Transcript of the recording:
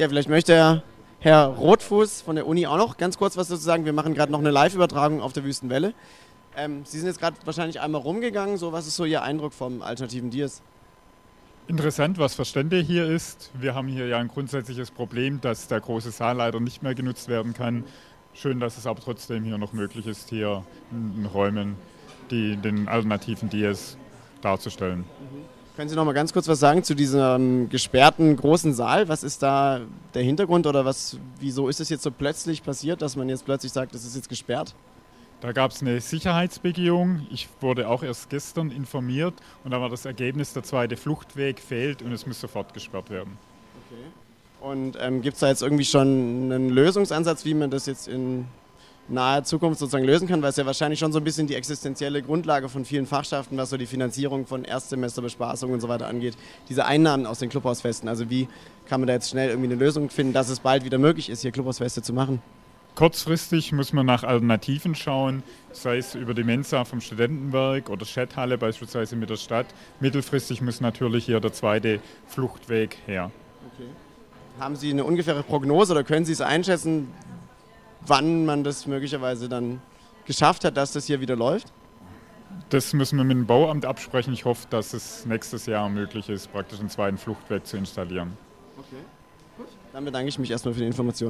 Ja, vielleicht möchte Herr, Herr Rotfuß von der Uni auch noch ganz kurz was dazu sagen. Wir machen gerade noch eine Live-Übertragung auf der Wüstenwelle. Ähm, Sie sind jetzt gerade wahrscheinlich einmal rumgegangen. So, was ist so Ihr Eindruck vom alternativen Dias? Interessant, was verstände hier ist. Wir haben hier ja ein grundsätzliches Problem, dass der große Saal leider nicht mehr genutzt werden kann. Schön, dass es aber trotzdem hier noch möglich ist, hier in Räumen die, den alternativen Dias darzustellen. Mhm. Können Sie noch mal ganz kurz was sagen zu diesem gesperrten großen Saal? Was ist da der Hintergrund oder was, wieso ist es jetzt so plötzlich passiert, dass man jetzt plötzlich sagt, es ist jetzt gesperrt? Da gab es eine Sicherheitsbegehung. Ich wurde auch erst gestern informiert und da war das Ergebnis, der zweite Fluchtweg fehlt und es muss sofort gesperrt werden. Okay. Und ähm, gibt es da jetzt irgendwie schon einen Lösungsansatz, wie man das jetzt in naher Zukunft sozusagen lösen kann? Weil es ja wahrscheinlich schon so ein bisschen die existenzielle Grundlage von vielen Fachschaften, was so die Finanzierung von Erstsemesterbespaßungen und so weiter angeht, diese Einnahmen aus den Clubhausfesten. Also wie kann man da jetzt schnell irgendwie eine Lösung finden, dass es bald wieder möglich ist, hier Clubhausfeste zu machen? Kurzfristig muss man nach Alternativen schauen, sei es über die Mensa vom Studentenwerk oder Schetthalle beispielsweise mit der Stadt. Mittelfristig muss natürlich hier der zweite Fluchtweg her. Okay. Haben Sie eine ungefähre Prognose oder können Sie es einschätzen, wann man das möglicherweise dann geschafft hat, dass das hier wieder läuft? Das müssen wir mit dem Bauamt absprechen. Ich hoffe, dass es nächstes Jahr möglich ist, praktisch einen zweiten Fluchtweg zu installieren. Okay, gut. Dann bedanke ich mich erstmal für die Information.